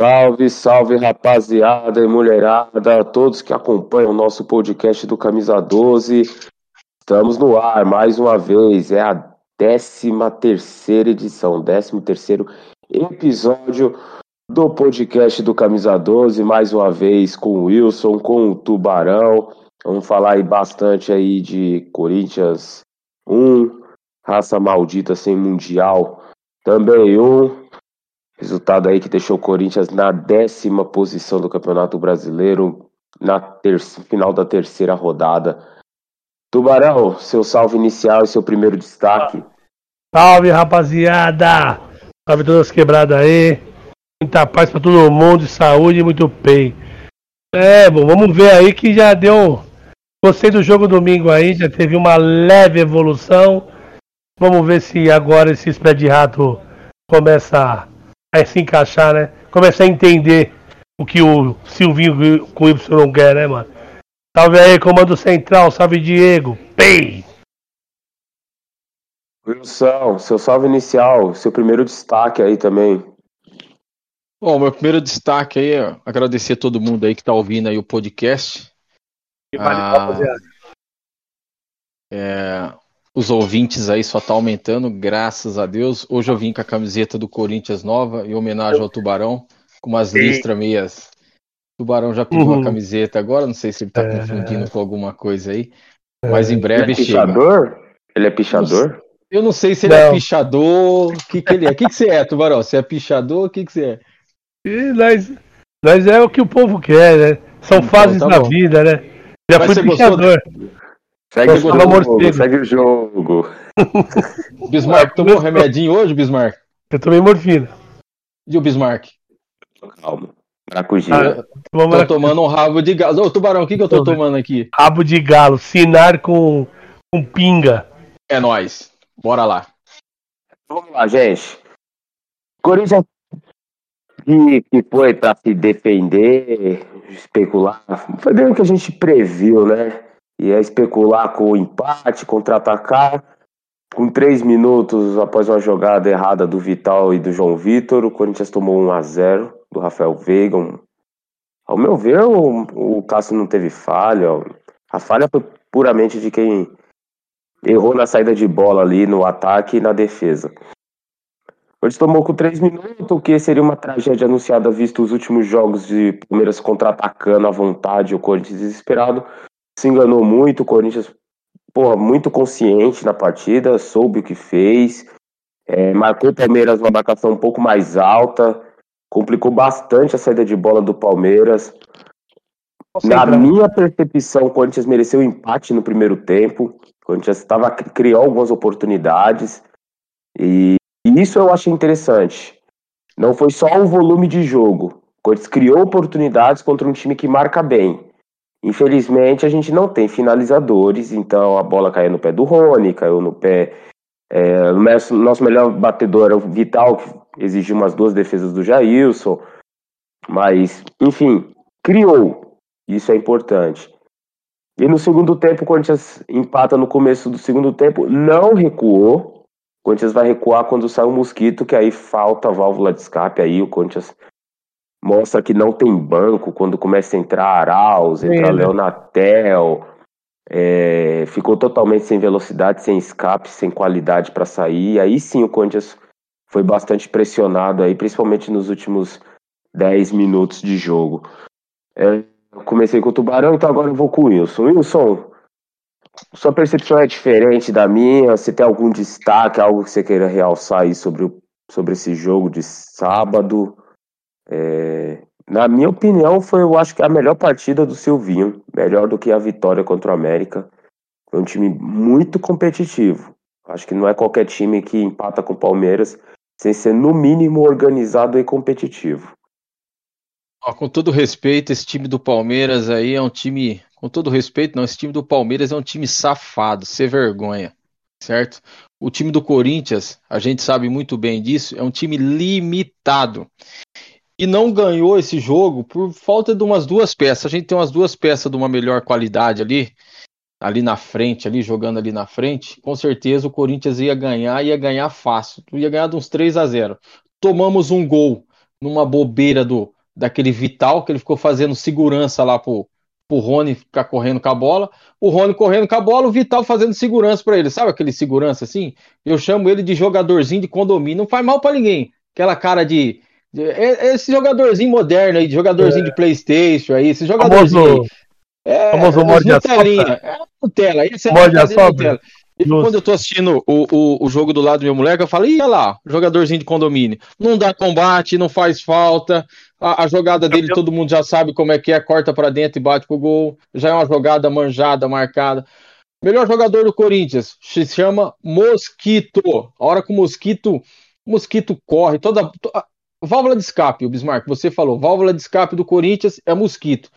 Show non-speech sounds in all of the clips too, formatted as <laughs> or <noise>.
Salve, salve rapaziada e mulherada, todos que acompanham o nosso podcast do Camisa 12. Estamos no ar mais uma vez, é a 13 terceira edição, 13 terceiro episódio do podcast do Camisa 12, mais uma vez com o Wilson, com o Tubarão. Vamos falar aí bastante aí de Corinthians 1, raça maldita sem mundial. Também um, Resultado aí que deixou o Corinthians na décima posição do Campeonato Brasileiro, na final da terceira rodada. Tubarão, seu salve inicial e seu primeiro destaque. Salve, rapaziada! Salve todas quebradas aí. Muita paz pra todo mundo, saúde e muito bem. É, bom, vamos ver aí que já deu. Gostei do jogo domingo aí, já teve uma leve evolução. Vamos ver se agora esse de rato começa a se encaixar, né? Começar a entender o que o Silvinho com o Y quer, né, mano? Salve aí, comando central, salve Diego. Pei! Wilson, seu salve inicial, seu primeiro destaque aí também. Bom, meu primeiro destaque aí, ó, agradecer a todo mundo aí que tá ouvindo aí o podcast. Ah, é, os ouvintes aí só tá aumentando, graças a Deus. Hoje eu vim com a camiseta do Corinthians nova, em homenagem ao Tubarão, com umas listras meias. O Tubarão já pediu uhum. a camiseta agora, não sei se ele tá é... confundindo com alguma coisa aí. Mas em breve ele é pichador? Chega. Ele é pichador? Eu não sei se ele é não. é pichador, o que, que ele é. O que, que você é, Tubarão? Você é pichador, o que, que você é? E nós, nós é o que o povo quer, né? São então, fases tá da vida, né? Já Mas fui pichador. Segue o jogo, segue o jogo. Bismarck tomou um remedinho hoje, Bismarck? Eu tomei morfina. E o Bismarck? Calma. Maracujá. Ah, tô tomando um rabo de galo. Ô, Tubarão, o que, que eu tô tomando aqui? Rabo de galo, sinar com, com pinga. É nóis. Bora lá. Vamos lá, gente. Corinthians que, que foi para se defender, especular, foi bem o que a gente previu, né? E é especular com o empate, contra-atacar. Com três minutos após uma jogada errada do Vital e do João Vitor, o Corinthians tomou 1 a 0 do Rafael Veiga. Ao meu ver, o, o Cássio não teve falha. A falha foi puramente de quem errou na saída de bola ali no ataque e na defesa. Corinthians tomou com três minutos, o que seria uma tragédia anunciada visto os últimos jogos de Palmeiras contra-atacando à vontade, o Corinthians desesperado se enganou muito, o Corinthians, pô, muito consciente na partida, soube o que fez, é, marcou o Palmeiras uma marcação um pouco mais alta, complicou bastante a saída de bola do Palmeiras. Na minha percepção, o Corinthians mereceu empate no primeiro tempo. O Corinthians estava, criou algumas oportunidades. E, e isso eu achei interessante. Não foi só o volume de jogo. O Corinthians criou oportunidades contra um time que marca bem. Infelizmente, a gente não tem finalizadores, então a bola caiu no pé do Rony, caiu no pé. É, nosso, nosso melhor batedor é o Vital, que exigiu umas duas defesas do Jailson. Mas, enfim, criou. Isso é importante. E no segundo tempo, o Corinthians empata no começo do segundo tempo, não recuou. O Corinthians vai recuar quando sai o mosquito, que aí falta a válvula de escape. Aí o Corinthians mostra que não tem banco quando começa a entrar Arauz, entra Leonatel, é, ficou totalmente sem velocidade, sem escape, sem qualidade para sair. Aí sim o Corinthians foi bastante pressionado aí, principalmente nos últimos 10 minutos de jogo. É, comecei com o Tubarão, então agora eu vou com o Wilson. Wilson, sua percepção é diferente da minha? Você tem algum destaque, algo que você queira realçar aí sobre, o, sobre esse jogo de sábado? É, na minha opinião, foi, eu acho que a melhor partida do Silvinho, melhor do que a vitória contra o América. Foi um time muito competitivo. Acho que não é qualquer time que empata com o Palmeiras sem ser, no mínimo, organizado e competitivo. com todo respeito, esse time do Palmeiras aí é um time. Com todo respeito, não, esse time do Palmeiras é um time safado, sem vergonha, certo? O time do Corinthians, a gente sabe muito bem disso, é um time limitado e não ganhou esse jogo por falta de umas duas peças. A gente tem umas duas peças de uma melhor qualidade ali, ali na frente, ali jogando ali na frente, com certeza o Corinthians ia ganhar, ia ganhar fácil. Ia ganhar de uns 3 a 0. Tomamos um gol numa bobeira do daquele Vital, que ele ficou fazendo segurança lá pro, pro Rony ficar correndo com a bola. O Rony correndo com a bola, o Vital fazendo segurança para ele. Sabe aquele segurança assim? Eu chamo ele de jogadorzinho de condomínio. Não faz mal para ninguém. Aquela cara de, esse jogadorzinho moderno aí, jogadorzinho é. de Playstation aí, esse jogadorzinho. Famoso, é, famoso morde a É Nutella. Esse é morde a Nutella. E quando eu tô assistindo o, o, o, jogo do lado do meu moleque, eu falo, ia lá, jogadorzinho de condomínio. Não dá combate, não faz falta. A, a jogada dele, todo mundo já sabe como é que é, corta para dentro e bate pro gol. Já é uma jogada manjada, marcada. Melhor jogador do Corinthians se chama Mosquito. A hora que o Mosquito, o Mosquito corre, toda. Válvula de escape, o Bismarck, você falou. Válvula de escape do Corinthians é Mosquito.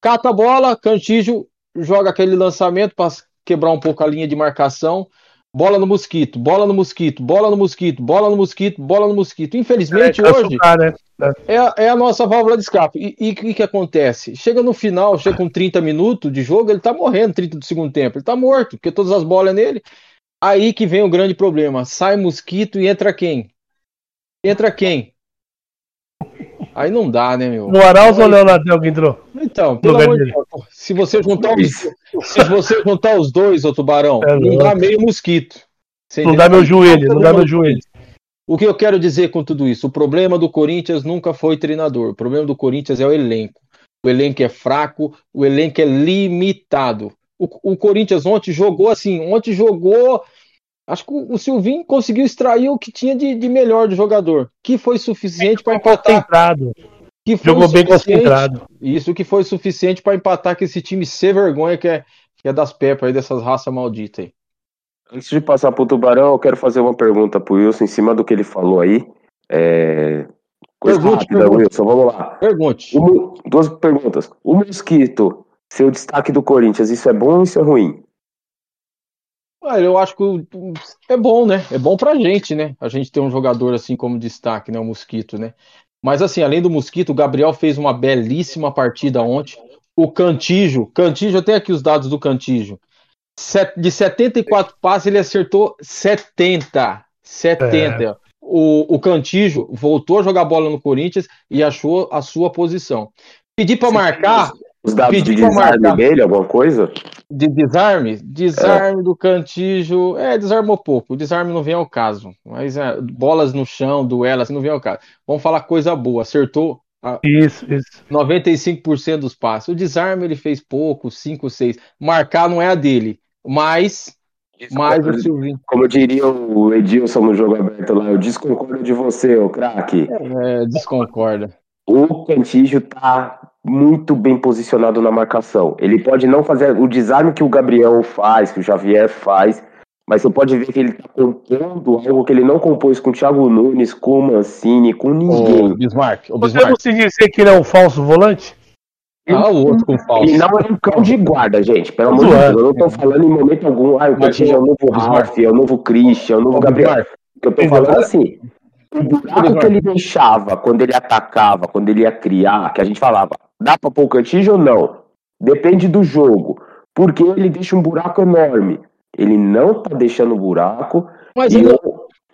Cata a bola, Cantígio joga aquele lançamento para quebrar um pouco a linha de marcação. Bola no mosquito, bola no mosquito, bola no mosquito, bola no mosquito, bola no mosquito. Infelizmente, é, hoje né? é, é, a nossa válvula de escape. E o que, que acontece? Chega no final, chega com 30 minutos de jogo, ele tá morrendo 30 do segundo tempo. Ele tá morto, porque todas as bolas é nele. Aí que vem o grande problema. Sai mosquito e entra quem? Entra quem? Aí não dá, né, meu? O Arauz ou o Leonardo que entrou? Então, pelo amor de Deus, se você juntar os, se você juntar os dois, ô tubarão, é não dá meio mosquito. não dá meu joelho, não dá meu joelho. O que eu quero dizer com tudo isso? O problema do Corinthians nunca foi treinador. O problema do Corinthians é o elenco. O elenco é fraco, o elenco é limitado. O, o Corinthians ontem jogou assim, ontem jogou Acho que o Silvinho conseguiu extrair o que tinha de, de melhor do jogador, que foi suficiente para empatar. Que foi Jogou bem concentrado. Isso que foi suficiente para empatar com esse time sem vergonha que é, que é das pepas aí, dessas raças malditas aí. Antes de passar pro Tubarão, eu quero fazer uma pergunta pro Wilson em cima do que ele falou aí. É... Coisa pergunte, rápida, pergunte. Wilson, vamos lá. Pergunte. duas perguntas. O Mosquito, seu destaque do Corinthians, isso é bom ou isso é ruim? Eu acho que é bom, né? É bom pra gente, né? A gente ter um jogador assim como destaque, né? O Mosquito, né? Mas assim, além do Mosquito, o Gabriel fez uma belíssima partida ontem. O Cantijo, Cantijo, eu tenho aqui os dados do Cantijo. De 74 passes, ele acertou 70. 70. É. O, o Cantijo voltou a jogar bola no Corinthians e achou a sua posição. Pedi para marcar. Os dados de desarme dele, alguma coisa? De desarme? Desarme é. do Cantijo. É, desarmou pouco. O desarme não vem ao caso. Mas é, bolas no chão, duelas, não vem ao caso. Vamos falar coisa boa. Acertou a, isso, isso. 95% dos passes. O desarme ele fez pouco, 5, 6. Marcar não é a dele. Mas. Isso, mas como, o Silvinho. Como diria o Edilson no jogo aberto lá, eu desconcordo de você, ô craque. É, desconcorda. O Cantígio tá muito bem posicionado na marcação. Ele pode não fazer o desarme que o Gabriel faz, que o Xavier faz, mas você pode ver que ele está compondo algo que ele não compôs com o Thiago Nunes, com o Mancini, com ninguém. O Bismarck, o Bismarck. Podemos dizer que ele é um falso volante? Ah, o outro com falso. E não é um cão de guarda, gente. Pelo amor de Deus, eu não estou falando em momento algum, ah, o Cantinho é o novo Ralf, é o novo Christian, é o novo Gabriel. O que eu tô falando assim, o buraco que ele deixava quando ele atacava, quando ele ia criar, que a gente falava, Dá para pôr o Cantígio ou não? Depende do jogo. Porque ele deixa um buraco enorme. Ele não tá deixando buraco. Mas e, ele...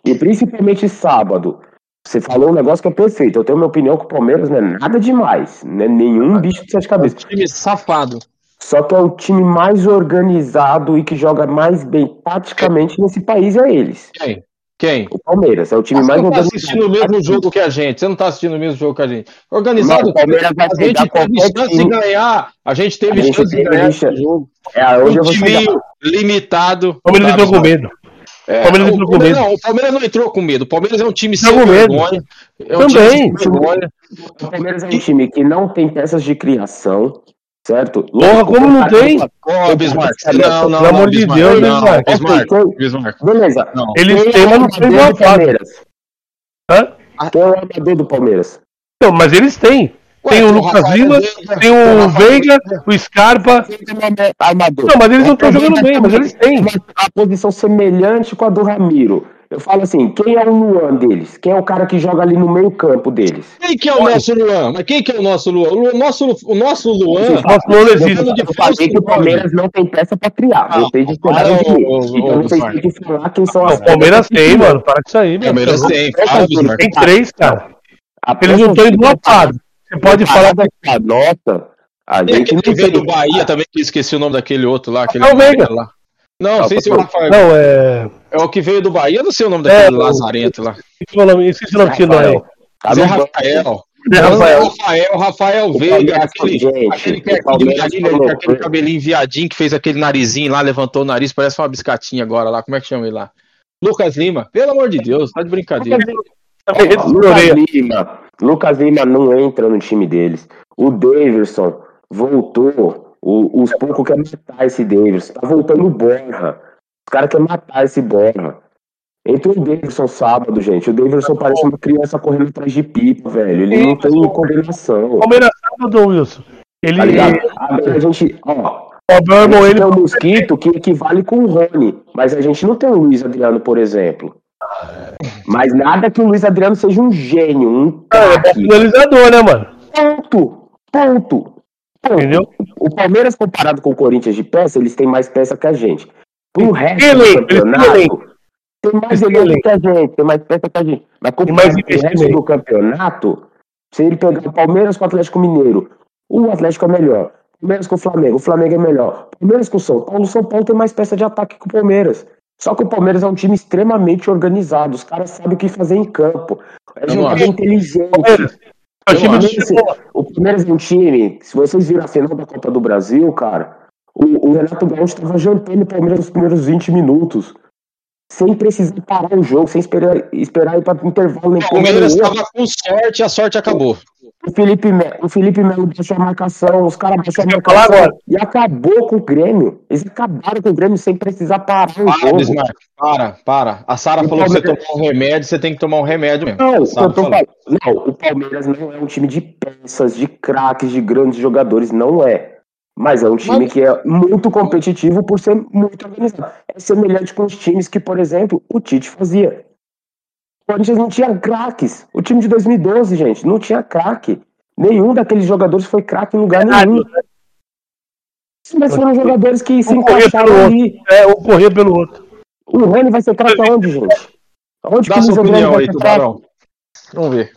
e principalmente sábado. Você falou um negócio que é perfeito. Eu tenho minha opinião que o Palmeiras não é nada demais. Não é nenhum bicho de sete cabeças. É um time safado. Só que é o time mais organizado e que joga mais bem taticamente nesse país é eles. Quem? Quem? O Palmeiras, é o time mais organizado. Você não tá assistindo o mesmo jogo que a gente. Você não tá assistindo o mesmo jogo que a gente. Organizado, o Palmeiras vai a gente teve chance time. de ganhar. A gente teve a gente chance de ganhar esse jogo. É, hoje um eu vou time limitado. O Palmeiras entrou com medo. É, o, Palmeiras entrou com medo. Não, o Palmeiras não entrou com medo. O Palmeiras é um time sem vergonha. É um Também. O Palmeiras é um time que não tem peças de criação. Certo? Porra, como não tem? Ô, Bismarck. Não, não, Pelo amor de Deus, Bismarck. Bismarck. Bismarck. Beleza. Eles têm, mas não tem boa Palmeiras. Hã? Quem é o armador do Palmeiras? Não, mas eles têm. Tem o Lucas Lima, tem o Veiga, o Scarpa. Não, mas eles não estão jogando bem, mas eles têm. A posição semelhante com a do Ramiro. Eu falo assim, quem é o Luan deles? Quem é o cara que joga ali no meio campo deles? Quem que é o nosso Luan? Mas quem que é o nosso Luan? O nosso, o nosso Luan. Nosso Luan existe. Eu falei que o Palmeiras não tem peça pra criar. Ah, discordaram de mim. ô, ô, Então vocês têm que falar quem são as o Palmeiras tem, mano. Para com isso aí, mano. Palmeiras tem. Tem três, cara. A Eles não estão embotados. Você pode falar. da nota. A Tem gente aquele não que veio do Bahia também, que esqueci o nome daquele outro lá. Aquele Rafael Veiga. lá. Não, não sei se é o Rafael. Não, é. É o que veio do Bahia, eu não sei o nome É, daquele o- Lazarento lá. Esqueci o nome, esqueci o nome que não é. Tá Zé. Rafael. Zé Rafael. Rafael, Rafael O Veiga, aquele, aquele, o aquele, viadinho, cabelinho viadinho que fez aquele narizinho lá, levantou o nariz, parece uma biscatinha agora lá. Como é que chama ele lá? Lucas Lima, pelo amor de Deus, tá de brincadeira. Lucas. Lima. Lucas Lima não entra no time deles. O Daverson voltou. O- os poucos querem matar esse Daverson. Tá voltando o Borja. Os caras querem matar esse Borja. Entrou o Daverson sábado, gente. O Daverson parece uma criança correndo atrás de pipa, velho. Ele não tem coordenação. Palmeiras sábado, Wilson. Ele. Tá ligado? Agora a gente. Ó, O meu a irmão, gente ele. tem o Mosquito que equivale com o Rony. Mas a gente não tem o Luiz Adriano, por exemplo. Mas nada que o Luiz Adriano seja um gênio, um é craque. finalizador, né, mano? Ponto. Ponto. Ponto. Entendeu? O Palmeiras, comparado com o Corinthians de peça, eles têm mais peça que a gente. Pro resto do elenco, campeonato, tem mais elenco que a gente, tem mais peça que a gente. Mas Tem comparado mais o resto do campeonato, se ele pegar o Palmeiras com o Atlético Mineiro, o Atlético é melhor. Palmeiras com o Flamengo, o Flamengo é melhor. Palmeiras com o São Paulo, o São Paulo tem mais peça de ataque que o Palmeiras. Só que o Palmeiras é um time extremamente organizado. Os caras sabem o que fazer em campo. É jogada inteligente. Palmeiras. É o acho. Cebola. O Palmeiras é um time, se vocês viram a final da Copa do Brasil, cara, o, o Renato Gaúcho estava jantando o Palmeiras nos primeiros 20 minutos. Sem precisar parar o jogo, sem esperar, esperar ir para intervalo nem O Palmeiras estava com sorte, a sorte acabou. O Felipe, o Felipe Melo baixou a marcação, os caras baixaram a marcação agora. e acabou com o Grêmio. Eles acabaram com o Grêmio sem precisar parar o Para, jogo. Bismarck, para, para. A Sara O falou que você Palmeiras- tomar um remédio, você tem que tomar um remédio mesmo. Não, eu tô falando- não, o Palmeiras não é um time de peças, de craques, de grandes jogadores, não é. Mas é um time Mas- que é muito competitivo por ser muito organizado. É semelhante com os times que, por exemplo, o Tite fazia. O Corinthians não tinha craques. O time de 2012, gente, não tinha craque. Nenhum daqueles jogadores foi craque em lugar nenhum. Mas foram jogadores que se Um encaixaram ali. É, um corria pelo outro. O Rony vai ser craque aonde, gente? Aonde Dá que o sua Luiz Adriano opinião vai ser craque? Vamos ver.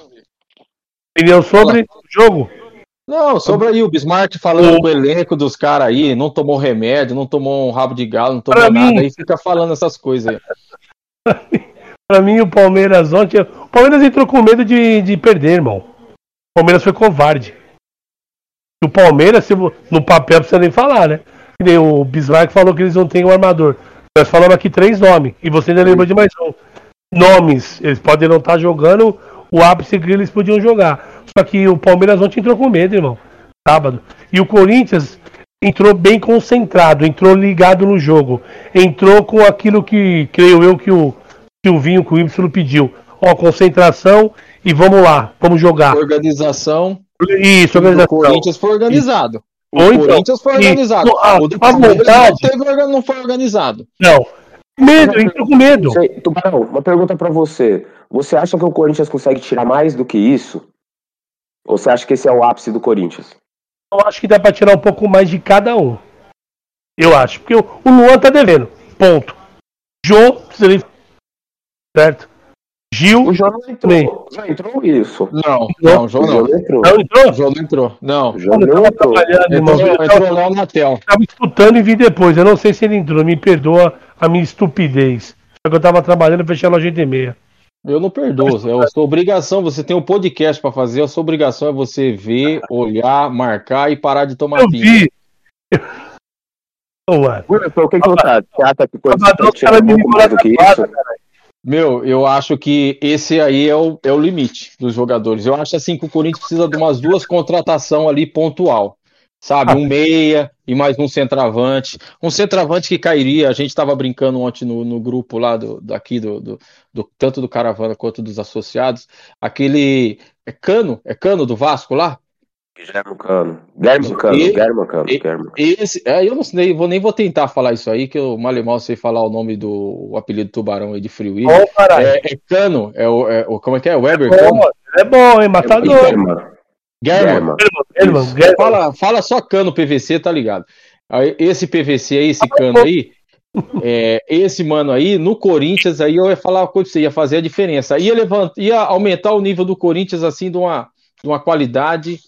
Opinião sobre o jogo? Não, sobre aí o Bismarck falando com o elenco dos caras aí, não tomou remédio, não tomou um rabo de galo, não tomou Pra nada, mim- aí fica falando essas coisas aí. Pra mim, o Palmeiras ontem. O Palmeiras entrou com medo de, de perder, irmão. O Palmeiras foi covarde. O Palmeiras, no papel, precisa nem falar, né? O Bismarck falou que eles não têm um armador. Nós falamos aqui três nomes. E você ainda lembra de mais um. Nomes. Eles podem não estar jogando o ápice que eles podiam jogar. Só que o Palmeiras ontem entrou com medo, irmão. Sábado. E o Corinthians entrou bem concentrado, entrou ligado no jogo. Entrou com aquilo que, creio eu, que o Silvinho, que o Y pediu. Ó, concentração e vamos lá, vamos jogar. Organização, Isso, o organização. Corinthians foi organizado. O Ou então, Corinthians foi e- organizado. a- o do a Palmeiras não, vontade- teve não foi organizado. Não. Medo, entrou com medo. Você- Tubarão, uma pergunta pra você. Você acha que o Corinthians consegue tirar mais do que isso? Ou você acha que esse é o ápice do Corinthians? Eu acho que dá pra tirar um pouco mais de cada um. Eu acho. Porque o, o Luan tá devendo. Ponto. Jô, precisa certo? Gil, O João não entrou. Já entrou isso? Não, não, o João O não. João não entrou. não entrou? O João não entrou. Não. O João Eu não entrou. Entrou, entrou o Léo Natel. tava escutando e vi depois. Eu não sei se ele entrou. Me perdoa a minha estupidez. Só que eu tava trabalhando e fechei a loja 8 e meia. Eu não perdoo. É a sua obrigação. Você tem um podcast pra fazer. A sua obrigação é você ver, olhar, marcar e parar de tomar Eu pinga. vi. <laughs> Wilson, o que que você acha? Que me ligou na isso? cara. Meu, eu acho que esse aí é o, é o limite dos jogadores. Eu acho assim que o Corinthians precisa de umas duas contratações ali pontual. Sabe, um <laughs> meia e mais um centroavante. Um centroavante que cairia. A gente estava brincando ontem no, no grupo lá do, daqui, do, do, do- tanto do Caravana quanto dos associados. Aquele. É Cano? É Cano do Vasco lá? Guilherme Cano. Guilherme Cano, Guilherme Cano, e- Guilherme. Esse, é, eu não sei, vou, nem vou tentar falar isso aí, que eu mal e mal sei falar o nome do o apelido do tubarão aí de Free Bom, caralho. É, é Cano, é o, é o- como é que é? Weber Bom, Cano? é bom, hein? Matador. Guilherme. German. German, Isso. German. Fala, fala só cano PVC, tá ligado? Esse PVC aí, esse cano aí, <laughs> é, esse mano aí, no Corinthians, aí eu ia falar uma coisa pra você, ia fazer a diferença. Ia, levant, ia aumentar o nível do Corinthians, assim, de uma, de uma qualidade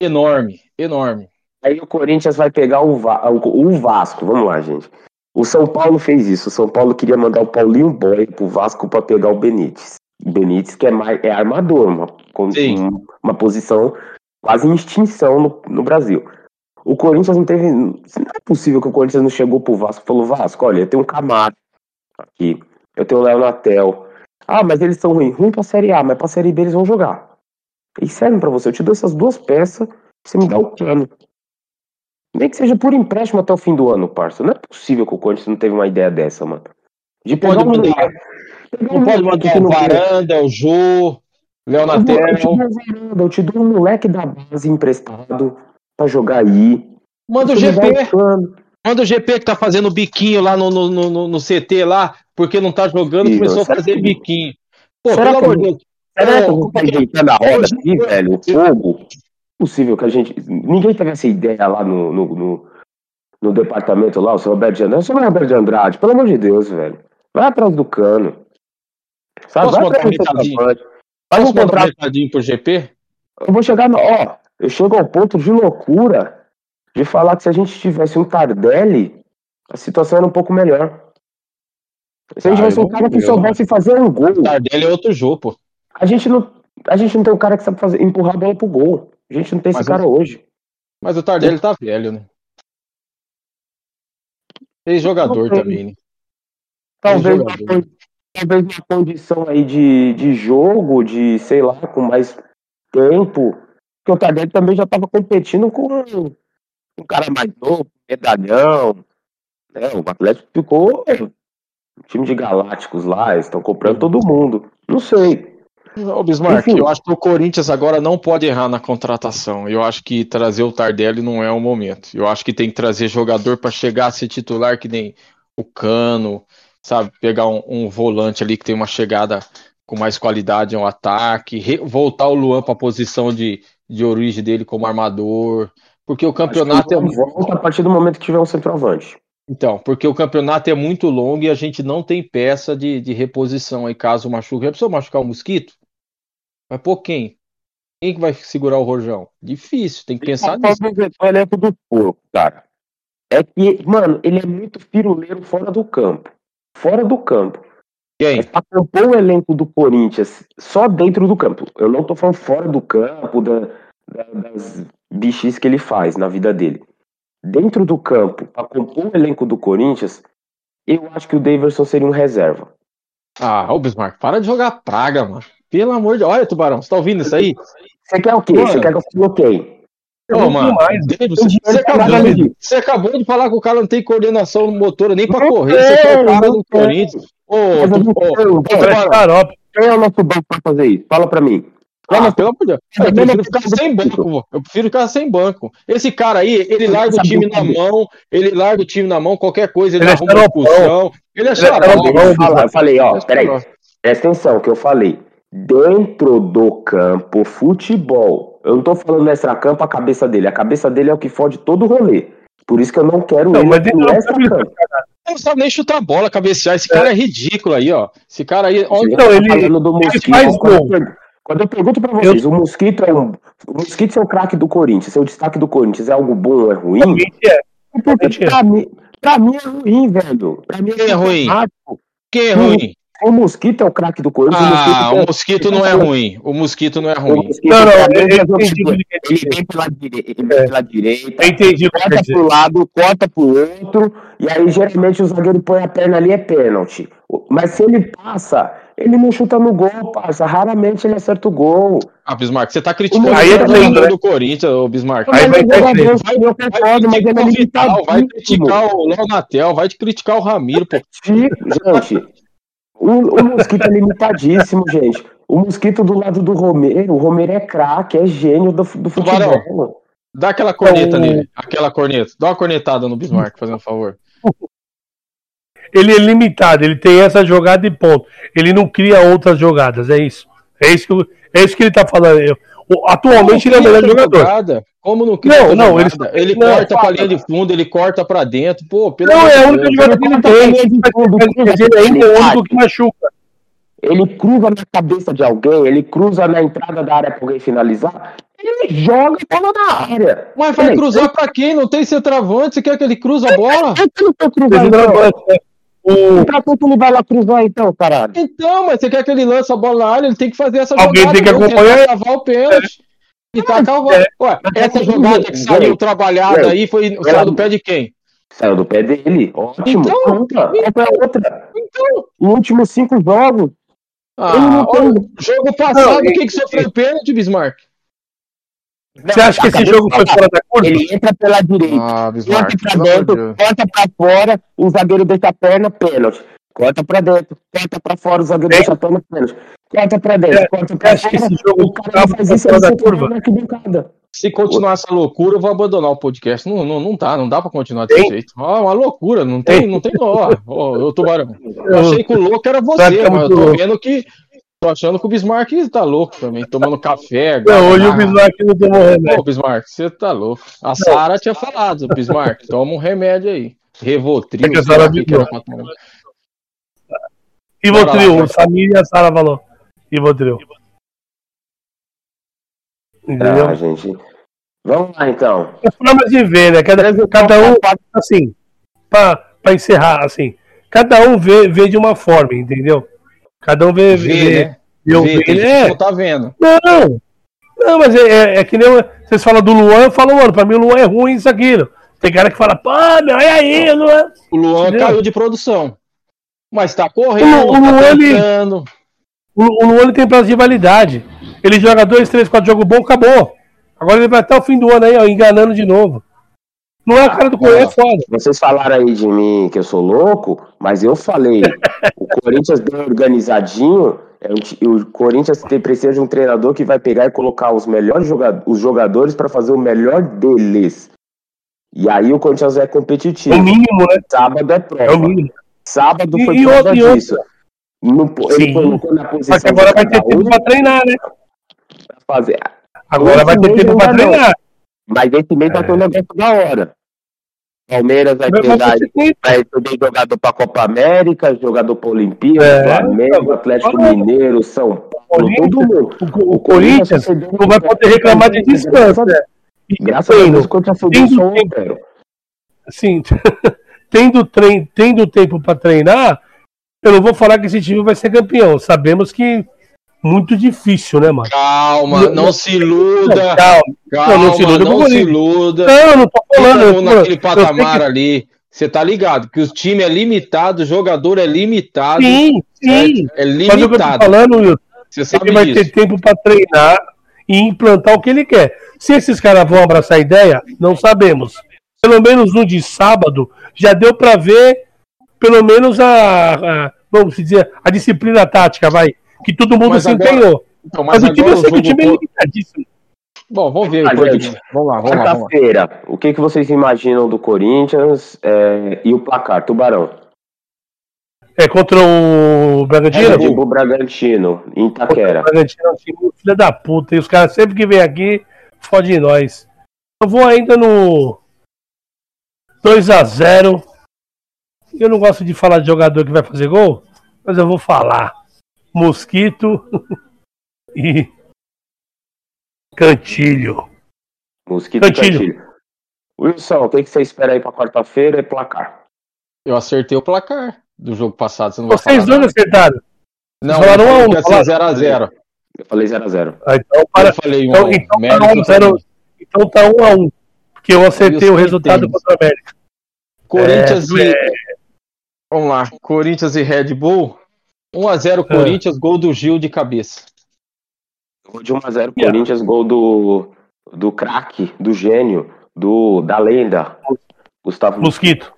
enorme, enorme. Aí o Corinthians vai pegar o, Va- o- o Vasco. Vamos lá, gente. O São Paulo fez isso. O São Paulo queria mandar o Paulinho Boy pro Vasco para pegar o Benítez. Benítez que é, mais, é armador, uma, com- Sim. um- uma posição quase em extinção no, no Brasil. O Corinthians não teve. Não é possível que o Corinthians não chegou pro Vasco e falou: Vasco, olha, eu tenho um Camaro aqui, eu tenho o Léo Natel. Ah, mas eles são ruins. Ruim pra Série A, mas pra Série B eles vão jogar. Eles servem pra você. Eu te dou essas duas peças, você me dá o cano. Nem que seja por empréstimo até o fim do ano, parça. Não é possível que o Corinthians não teve uma ideia dessa, mano. De pegar Pode um pegar um Não pode mandar o não Varanda, o Jô, Léo Eu vou- eu te dou um eu moleque da base emprestado pra jogar aí. Manda o GP. Manda o GP que tá fazendo biquinho lá no, no, no, no CT lá, porque não tá jogando, Ih, começou a fazer que- biquinho. Pô, será pelo que- amor de Deus. Será que eu é que- deitar na roda aqui, velho? O fogo? Possível que a gente. Ninguém teve essa ideia lá no, no, no, no departamento lá, o seu Roberto de Andrade. Seu Roberto de Andrade, pelo amor de Deus, velho. Vai atrás do cano. Sabe? Posso Vai atrás do. Faz um um contrato. recadinho pro GP? Eu vou chegar no. Ó, eu chego ao ponto de loucura de falar que se a gente tivesse um Tardelli, a situação era um pouco melhor. Se a gente Ah, tivesse eu um cara que eu soubesse fazer um gol. Tardelli é outro jogo, pô. A gente não, a gente não tem um cara que sabe fazer, empurrar a bola pro gol. A gente não tem esse Mas cara hoje. Mas o Tardelli tá velho, né? Ex-jogador Não sei. também, né? Talvez jogador. Talvez uma condição aí de, de jogo, de, sei lá, com mais tempo. Porque o Tardelli também já estava competindo com um cara mais novo, medalhão. Né? O Atlético ficou um time de galácticos lá, estão comprando todo mundo. Não sei. Ô, Bismarck, Enfim. eu acho que o Corinthians agora não pode errar na contratação. Eu acho que trazer o Tardelli não é o momento. Eu acho que tem que trazer jogador para chegar a ser titular, que nem o Cano, sabe? Pegar um, um volante ali que tem uma chegada com mais qualidade ao ataque, voltar o Luan para a posição de, de origem dele como armador. Porque o campeonato é volta a partir do momento que tiver um centroavante. Então, porque o campeonato é muito longo e a gente não tem peça de, de reposição aí caso machuque. Já precisou machucar o mosquito? Vai pôr quem? Quem que vai segurar o Rojão? Difícil, tem que pensar nisso. O elenco do porco, cara. É que, mano, ele é muito firuleiro fora do campo. Fora do campo. Quem? Compor o elenco do Corinthians só dentro do campo. Eu não tô falando fora do campo, da, da- das bichis que ele faz na vida dele. Dentro do campo, pra compor o elenco do Corinthians, eu acho que o Daverson seria um reserva. Ah, ô Bismarck, para de jogar praga, mano. Pelo amor de Olha, Tubarão, você tá ouvindo isso aí? Você quer o quê? Mano. Você quer que eu coloquei? Ô, Não mano, mais. Deus, Tem você, pra acabou de, você acabou de falar que o cara não tem coordenação no motor nem pra Não correr. Você foi tem, o cara do tem. Corinthians. Ô. Quem é o nosso banco pra fazer isso? Fala pra mim. Ah, pelo amor de Deus. É Eu prefiro ficar sem banco. Eu prefiro ficar sem banco. Esse cara aí, ele larga o time na mão, ele larga o time na mão, qualquer coisa, ele, Ele é arruma expulsão. Ele é é xarope. Eu, falei, ó, é peraí, presta atenção, que eu falei. Dentro do campo, futebol. Eu não tô falando extra-campo a cabeça dele. A cabeça dele é o que fode todo o rolê. Por isso que eu não quero Não, ele mas no do extra-campo. Ele não sabe nem chutar a bola, cabecear. Esse cara é ridículo aí, ó. Esse cara aí. Olha, Não, ele- ele Mosquito. faz Quando eu gol. Quando eu pergunto pra vocês, o Mosquito é um. O Mosquito é o craque do Corinthians, é o destaque do Corinthians, é algo bom ou é ruim? Realmente é. Porque realmente é. pra mim, pra mim é ruim, velho. Pra mim Quem é ruim? quem é ruim? O Mosquito é o craque do Corinthians. Ah, o o Mosquito mosquito não é ruim. O mosquito não é é- ruim. Mosquito Não, não, é ele Ele vem pela direita, ele vem pela direita, Eu entendi corta pro lado, corta pro outro, e aí geralmente o zagueiro põe a perna ali, é pênalti. Mas se ele passa, ele não chuta no gol, passa. Raramente ele acerta o gol. Ah, Bismarck, você tá criticando Aí o é né? do Corinthians, ô Bismarck. Aí vai Vai mas ele é Vital, vai criticar o Léo Natel, vai criticar o Ramiro, pô. Gente, o, o Mosquito é limitadíssimo, <laughs> gente. O Mosquito do lado do Romero. O Romero é craque, é gênio do, do futebol. Dá aquela corneta então, nele. Aquela corneta. Dá uma cornetada no Bismarck, fazendo um favor. Ele é limitado, ele tem essa jogada e ponto. Ele não cria outras jogadas, é isso. É isso que, é isso que ele tá falando. Eu, atualmente ele é o melhor jogador. Jogada. Como não cria não, não, ele, ele não, corta não, pra linha de fundo, ele corta pra dentro. Pô, pelo não, é a única jogada que ele tem. Ele ainda é o único que machuca. Ele cruza na cabeça de alguém, ele cruza na entrada da área pra alguém finalizar. Ele joga a bola na área. Mas vai cruzar pra quem? Não tem centroavante? Você quer que ele cruze a bola? Eu, não tô cruzando. O... Pra que ele vai lá cruzar então, caralho? Então, mas você quer que ele lance a bola na área, ele tem que fazer essa Alguém jogada. Alguém tem que acompanhar. Cavar o pênalti. É. E tá cavando. É. Ué, essa jogada que saiu trabalhada aí foi saiu do pé de quem? Saiu do pé dele. Ótimo. Então, outra. Então, outra. Então. Os últimos cinco jogos. Ah, tem... jogo passado, o que, que sofreu pênalti, Bismarck? Você acha que esse jogo foi fora da curva? Ele entra pela direita, ah, corta pra dentro, corta pra fora, o zagueiro deixa a perna, pênalti. Corta pra dentro, corta pra fora, o zagueiro é. deixa a perna, pênalti. Corta pra dentro, é. corta pra fora. Esse jogo o cara faz isso da curva. Se continuar essa loucura, eu vou abandonar o podcast. Não, não, não dá, não dá pra continuar desse tem? jeito. Ah, uma loucura, não tem, não tem ó, ó, eu tubarão. Eu achei que o louco era você, mas eu tô vendo que Tô achando que o Bismarck tá louco também, tomando café. <laughs> Não, hoje o Bismarck não tomou remédio. Ô, Bismarck, você tá louco. A Sara tinha falado, Bismarck, toma um remédio aí. Revotril. É que a Sara Rivotril, o Samir e a Sara falou. Rivotril. Entendeu? Ah, gente. Vamos lá então. É forma de ver, né? Cada, cada um, assim, pra, pra encerrar, assim, cada um vê, vê de uma forma, entendeu? Cada um vê. vê, vê, né? vê, vê é. tá vendo. Não, não, mas é, é, é, que nem vocês falam do Luan, eu falo, mano, pra mim o Luan é ruim isso aquilo. Tem cara que fala, pô, meu, olha aí, Luan. O Luan Entendeu? caiu de produção. Mas tá correndo, o, o tá Luan, ele, o, o Luan tem prazo de validade. Ele joga dois, três, quatro jogos bons, acabou. Agora ele vai até o fim do ano aí, ó, enganando de novo. Não é a cara do Corinthians, é foda. Vocês falaram aí de mim que eu sou louco, mas eu falei. o Corinthians bem organizadinho. É o Corinthians precisa de um treinador que vai pegar e colocar os melhores jogadores, os jogadores para fazer o melhor deles. E aí o Corinthians é competitivo. É o mínimo, né? Sábado é prova. É o mínimo. Sábado foi e, prova e disso. No, ele colocou na posição. Mas agora vai ter tempo para treinar, né? Fazer. Agora vai ter tempo para treinar. Mas esse mês vai ter um é. negócio da hora. Palmeiras vai ter vai ter jogador para a Copa América, jogador para a Olimpíada, é, Flamengo, Atlético Mineiro, São Paulo, todo mundo. O, o Corinthians não vai poder reclamar de descanso. Né? Graças a Deus, quando tendo tempo, sim, <laughs> tendo, trein, tendo tempo para treinar, eu não vou falar que esse time vai ser campeão. Sabemos que muito difícil, né, mano? Calma, não, não se iluda. Calma, calma não, não se iluda. Não se iluda. Não, não tô falando. Eu, naquele patamar que... ali. Você tá ligado? Que o time é limitado, o jogador é limitado. Sim, sim. É, é limitado. Mas eu tô falando, Will, você sabe ele vai disso. ter tempo para treinar e implantar o que ele quer. Se esses caras vão abraçar a ideia, não sabemos. Pelo menos no de sábado já deu para ver, pelo menos a, a, vamos dizer, a disciplina tática, vai que todo mundo mas se agora, empenhou. Então, mas, mas o time eu sei que o time é limitadíssimo. Bom, vamos ver. Ah, gente, vamos lá, vamos lá. Quarta-feira, o que, que vocês imaginam do Corinthians é, e o placar? Tubarão. É contra o Bragantino? É, o Bragantino, em Itaquera. O Bragantino é um time filho da puta. E os caras sempre que vêm aqui, fodem nós. Eu vou ainda no 2x0. Eu não gosto de falar de jogador que vai fazer gol, mas eu vou falar. Mosquito <laughs> e Cantilho. Mosquito Cantilho. e Cantilho. Wilson, o que, você espera aí pra quarta-feira e placar? Eu acertei o placar do jogo passado. Você não Vocês dois acertaram. Não, falaram um a um. 0x0. Eu falei 0x0. Ah, então, para... eu falei 1 então, então, tá um, então tá 1 um a 1 um, Porque eu acertei o resultado contra o América. Corinthians é, e. É... Vamos lá. Corinthians e Red Bull. 1x0 é. Corinthians, é. gol do Gil de cabeça. Gol de 1x0 yeah. Corinthians, gol do, do craque, do gênio, do, da lenda. Gustavo Mosquito.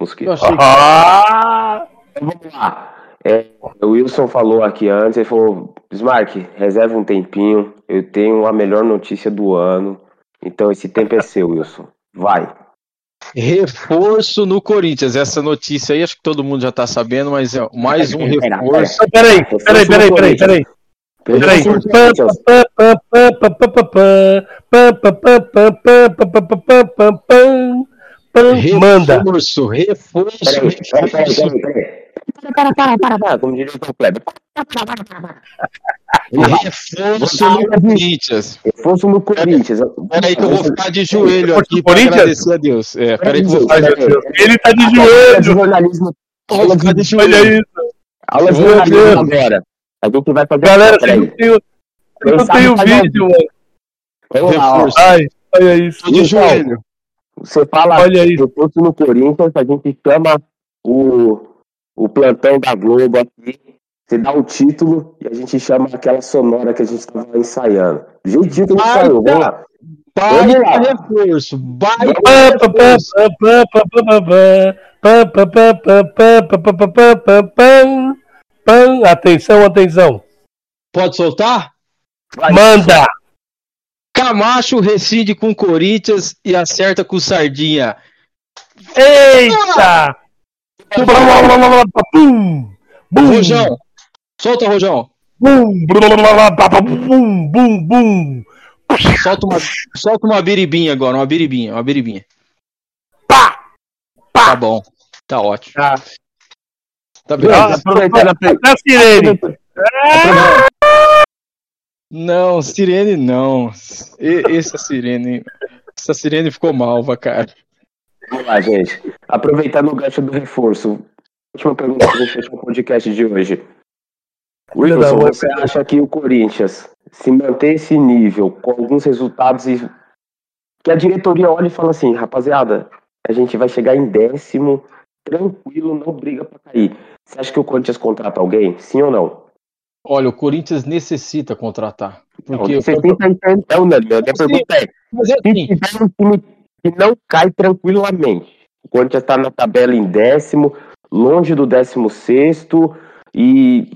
Mosquito. Ah! Então, vamos lá. É, o Wilson falou aqui antes, ele falou, Smark, reserva um tempinho, eu tenho a melhor notícia do ano, então esse tempo é seu, Wilson. Vai. Reforço no Corinthians. Essa notícia aí, acho que todo mundo já tá sabendo, mas é mais um reforço. Peraí, peraí, peraí, peraí, peraí. Peraí. Manda. Reforço, reforço. Peraí, peraí, peraí. Para, para, para, para, como diria o Kleber. Reforço no Corinthians. Reforço no Corinthians. Peraí que eu vou ficar de joelho aqui Corinthians? agradecer a Deus. É, peraí que eu vou ficar, meu Deus. Ele tá de Aula de joelho. jornalismo. ficar de Olha joelho. isso. Aula de jornalismo agora. A gente vai fazer. Galera, peraí. não tem o- vocês não tem o vídeo, mano. Vamos lá, ó. Reforço. Ai, olha isso. Tô de Então, joelho. Você fala Olha isso. reforço no Corinthians, a gente chama o, o plantão da Globo aqui. Você dá o título e a gente chama aquela sonora que a gente estava ensaiando. Do jeitinho que a gente saiu, vamos lá. Baita lá. reforço. Baita reforço. Atenção, atenção. Pode soltar? Vai, Manda! Camacho recide com Corinthians e acerta com Sardinha. Eita! Bum! Bum! Rojão. Solta, Rojão. Bum! Bum! Bum! Bum! Solta uma, solta uma biribinha agora, uma biribinha, uma biribinha. Pá! Tá bom. Tá ótimo. Tá. Tá bem. Ah, Aproveitando a sirene. Não, sirene não. E- essa sirene. Essa sirene ficou malva, cara. Vamos lá, gente. Aproveitando o gancho do reforço. Última pergunta pra gente fechar o podcast de hoje. Wilson, você acha que o Corinthians, se manter esse nível, com alguns resultados, e que a diretoria olha e fala assim, rapaziada, a gente vai chegar em décimo, tranquilo, não briga pra cair. Você acha que o Corinthians contrata alguém? Sim ou não? Olha, o Corinthians necessita contratar. Porque não, você tenta entender, não, Nani, a minha pergunta é, é se assim, tiver um time que não cai tranquilamente, o Corinthians está na tabela em décimo, longe do décimo sexto, e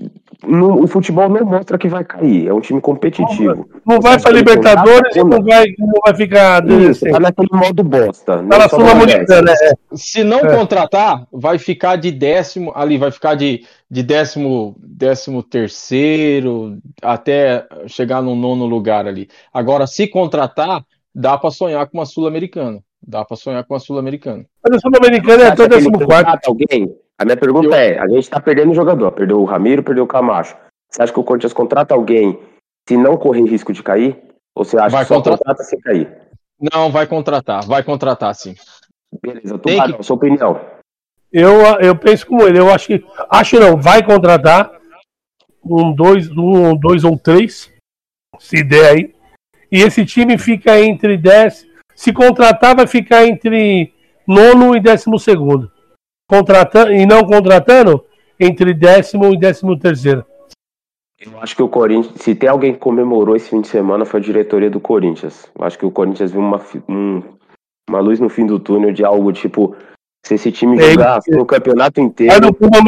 no- o futebol não mostra que vai cair, é um time competitivo. Não vai pra Libertadores e não vai, não vai ficar. Isso, Assim, tá naquele modo bosta. não tá na Sul-Americana, né? se não É. contratar, vai ficar de décimo, ali vai ficar de, de décimo, décimo terceiro até chegar no nono lugar ali. Agora, se contratar, dá pra sonhar com uma Sul-Americana. Dá pra sonhar com uma Sul-Americana. Mas a Sul-Americana é até que ele 14. contrata alguém? A minha pergunta Eu- é, a gente tá perdendo jogador, perdeu o Ramiro, perdeu o Camacho. Você acha que o Corinthians contrata alguém se não correr risco de cair? Ou você acha Vai que só contratar. contrata se cair? Não, vai contratar, vai contratar sim. Beleza, Tem Tubarão, que- sua opinião. Eu, eu penso como ele. Eu acho que. Acho não, vai contratar um, dois, um, dois ou três, se der aí. E esse time fica entre 10. Se contratar, vai ficar entre nono e décimo segundo. Contratando, e não contratando, entre décimo e décimo terceiro. Eu acho que o Corinthians, se tem alguém que comemorou esse fim de semana, foi a diretoria do Corinthians. Eu acho que o Corinthians viu uma, um- uma luz no fim do túnel de algo tipo: se esse time É, jogar no campeonato inteiro,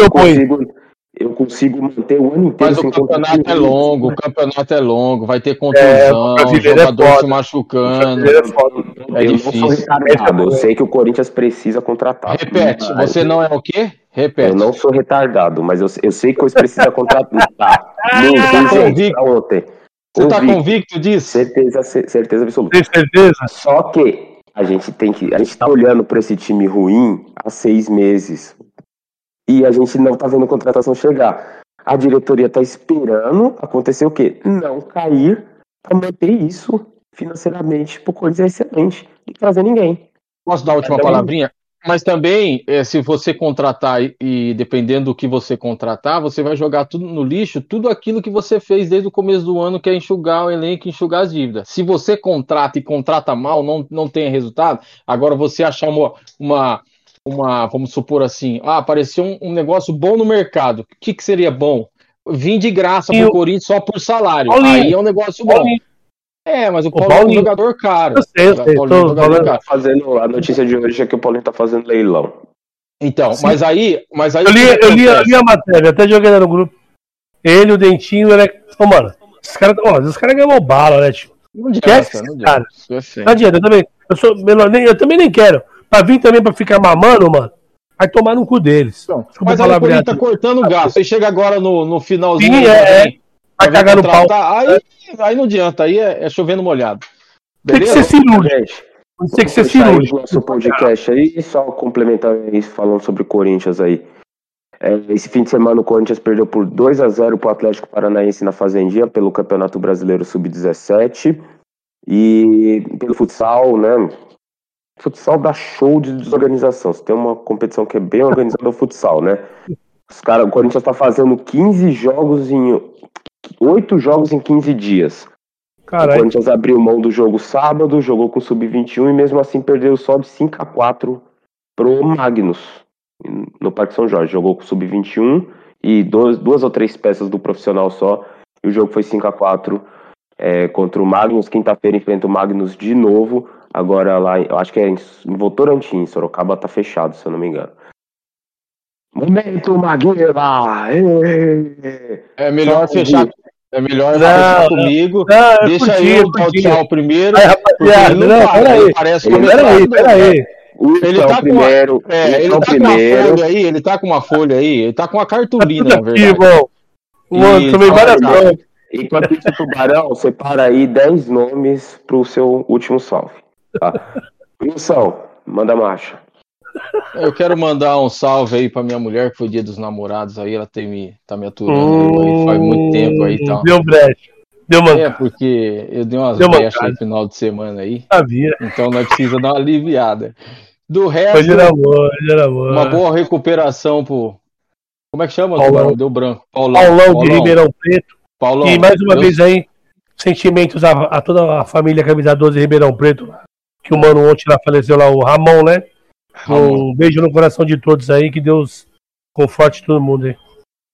eu consigo, eu consigo manter o ano inteiro Mas o campeonato é longo, o campeonato é longo, vai ter É, contusão, é jogador foda. se machucando. É foda. É eu não sou difícil. retardado, eu sei que o Corinthians precisa contratar. Repete, Mas você não é o quê? Eu Repete. não sou retardado, mas eu, eu sei que o Corinthians precisa contratar. <laughs> Tá gente, convicto? pra ontem. Você tá Convicto. convicto disso? Certeza, cer- certeza absoluta. Tem certeza? Só que a gente tem que. A gente tá olhando para esse time ruim há seis meses. E a gente não tá vendo contratação chegar. A diretoria tá esperando acontecer o quê? Não cair para manter isso financeiramente Corinthians é excelente. E trazer ninguém. Posso dar a última palavrinha? Mas também, eh, se você contratar e, e dependendo do que você contratar, você vai jogar tudo no lixo, tudo aquilo que você fez desde o começo do ano, que é enxugar o elenco, enxugar as dívidas. Se você contrata e contrata mal, não, não tem resultado, agora você achar uma, uma, uma vamos supor assim, ah, apareceu um, um negócio bom no mercado, o que, que seria bom? Vim de graça E pro o- Corinthians só por salário. Paulinho, Aí é um negócio bom. Paulinho, É, mas o Paulo é um Paulinho- jogador caro. Eu sei, eu sei, Paulinho é um tô falando- caro. Fazendo, a notícia de hoje é que o Paulinho tá fazendo leilão. Então, mas aí, mas aí. Eu li, o eu, li, eu li a matéria, até joguei no grupo. Ele, o Dentinho, ele é. Ô, mano, esses caras ó, os caras ganham bala, né, tio? Não adianta, não cara. adianta. É. Não adianta, eu também. Eu, sou, menor, nem, eu também nem quero. Pra vir também pra ficar mamando, mano, vai tomar no cu deles. Então, Desculpa mas a aí o. Corinthians tá cortando o gasto. Aí chega agora no, no finalzinho. Sim, é, vem- Vai cagar no pau. Aí, aí não adianta, aí é, é chovendo molhado. Tem que Beleza? ser cirúrgico. Tem que ser cirúrgico. nosso podcast aí, só complementar aí, falando sobre o Corinthians aí. É, esse fim de semana o Corinthians perdeu por 2 a 0 para o Atlético Paranaense na Fazendinha pelo Campeonato Brasileiro Sub-17 e pelo futsal, né? Futsal dá show de desorganização. Se tem uma competição que é bem organizada, é o futsal, né? Os cara, o Corinthians está fazendo 15 jogos em 8 jogos em 15 dias. O Caralho. Corinthians abriu mão do jogo sábado, jogou com o Sub-21 e mesmo assim perdeu só de 5 a 4 pro Magnus, no Parque São Jorge. Jogou com o Sub-21 e duas, duas ou três peças do profissional só. E o jogo foi 5 a 4 é, contra o Magnus. Quinta-feira enfrenta o Magnus de novo. Agora lá, eu acho que é em, em Votorantim, Sorocaba tá fechado, se eu não me engano. Momento Magueira! É melhor fechar. É melhor Não, fechar comigo. Não, Deixa curtinho, eu dar o tchau primeiro. Aí, rapaziada, ele não, peraí. ele parece Ele- Peraí, peraí. Ele tá primeiro. É, ele é o tá com uma primeiro. folha aí, ele tá com uma folha aí, ele tá com uma cartolina, na aqui, verdade. irmão. Mano, tomei várias mãos. Enquanto isso, Tubarão, separa aí 10 nomes pro seu último salve. Tá? Manda marcha. Eu quero mandar um salve aí pra minha mulher, que foi dia dos namorados aí, ela tem me, tá me aturando aí faz muito tempo aí tal. Deu brecha. Deu É, mancada. porque eu dei umas Deu brechas aí final de semana aí, Sabia. então nós precisamos dar uma aliviada. Do resto, uma boa recuperação pro. Como é que chama? Paulão. Deu branco. Paulão. Paulão de Ribeirão Preto. Paulão. E mais uma Deus- vez aí, sentimentos a, a toda a família Camisa 12 Ribeirão Preto. Que o mano ontem lá faleceu lá, o Ramon, né? Ramon. Um beijo no coração de todos aí, que Deus conforte todo mundo aí.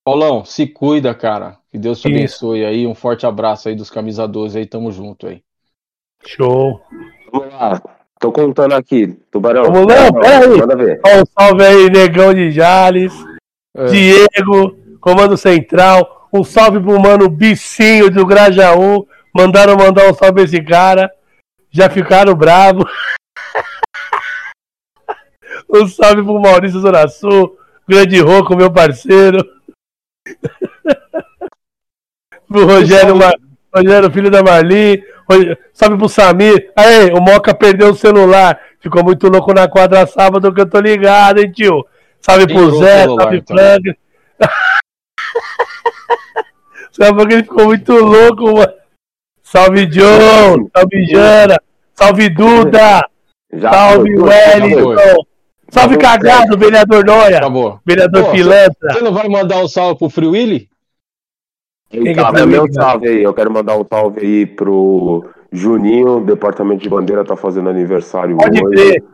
Paulão, se cuida, cara. Que Deus te Isso. abençoe aí. Um forte abraço aí dos camisa 12 aí. Tamo junto aí. Show. Vamos lá. Tô contando aqui. Tubarão. Vamos lá, Não, pera aí. Manda ver. Um salve aí, Negão de Jales, É. Diego, Comando Central. Um salve pro mano Bicinho do Grajaú. Mandaram mandar um salve esse cara. Já ficaram bravos. um salve pro Maurício Zona Sul. Grande Roco, meu parceiro. pro Rogério, Mar... Rogério, filho da Marli. Salve pro Samir. Aí, o Moca perdeu o celular. Ficou muito louco na quadra sábado que eu tô ligado, hein, tio? Salve pro Zé, celular, salve então. Frank. <laughs> Sabe porque ele ficou muito louco, mano. Salve John, salve Jana, salve Duda, Já salve foi, Wellington, salve Acabou. cagado, vereador Noia, Acabou. vereador Pô, Pilantra. Você não vai mandar um salve pro Free Willy? Então, é meu salve aí. Eu quero mandar um salve aí pro Juninho, Departamento de Bandeira tá fazendo aniversário Pode hoje. crer.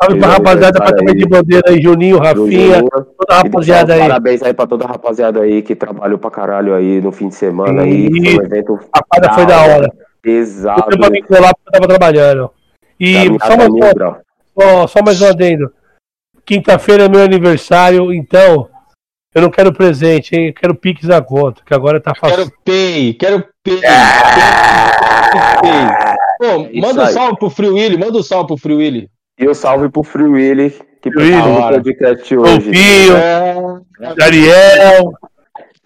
Salve pra rapaziada, departamento aí. de bandeira aí, Juninho, Rafinha, Juninho. toda a E deixar rapaziada aí. Parabéns aí pra toda a rapaziada aí que trabalhou pra caralho aí no fim de semana aí. Foi um evento A parada foi da hora. Não deu pra me colar porque eu tava trabalhando. E caminhada só mais, uma, grau. só, só mais um adendo. Quinta-feira é meu aniversário, então eu não quero presente, hein? Eu quero Pix na conta, que agora tá fácil. Quero pay, quero pay. Quero pay. Pô, isso manda um salve pro Free Willy, manda um salve pro Free Willy. E o salve pro Free Willy, que participou do podcast hoje. Golfinho, É, Ariel,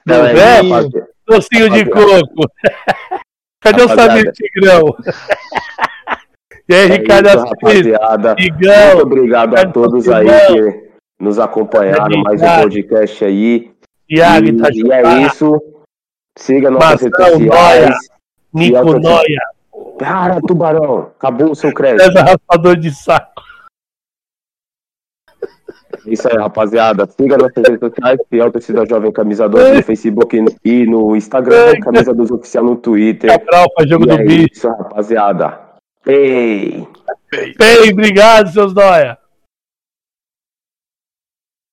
é Zé, isso, rapaziada. docinho de coco. <laughs> Cadê o. Samir Tigrão? E aí, É Ricardo isso, rapaziada. Muito Igão, obrigado a todos aí que nos acompanharam mais um podcast aí. Iago E, e Itajubá, é isso. Siga nossas redes Marcelo sociais. Nico Alta- Noia, Para, tubarão. Acabou o seu crédito. César Raspador de Saco. É Isso aí, rapaziada. Siga nossas redes sociais. Fiel Torcida Jovem Camisa 12 no Facebook e no Instagram. Camisa 12 Oficial no Twitter. Cabral pra jogo E do é bicho. isso, rapaziada. Ei! Bem, obrigado, seus Noia.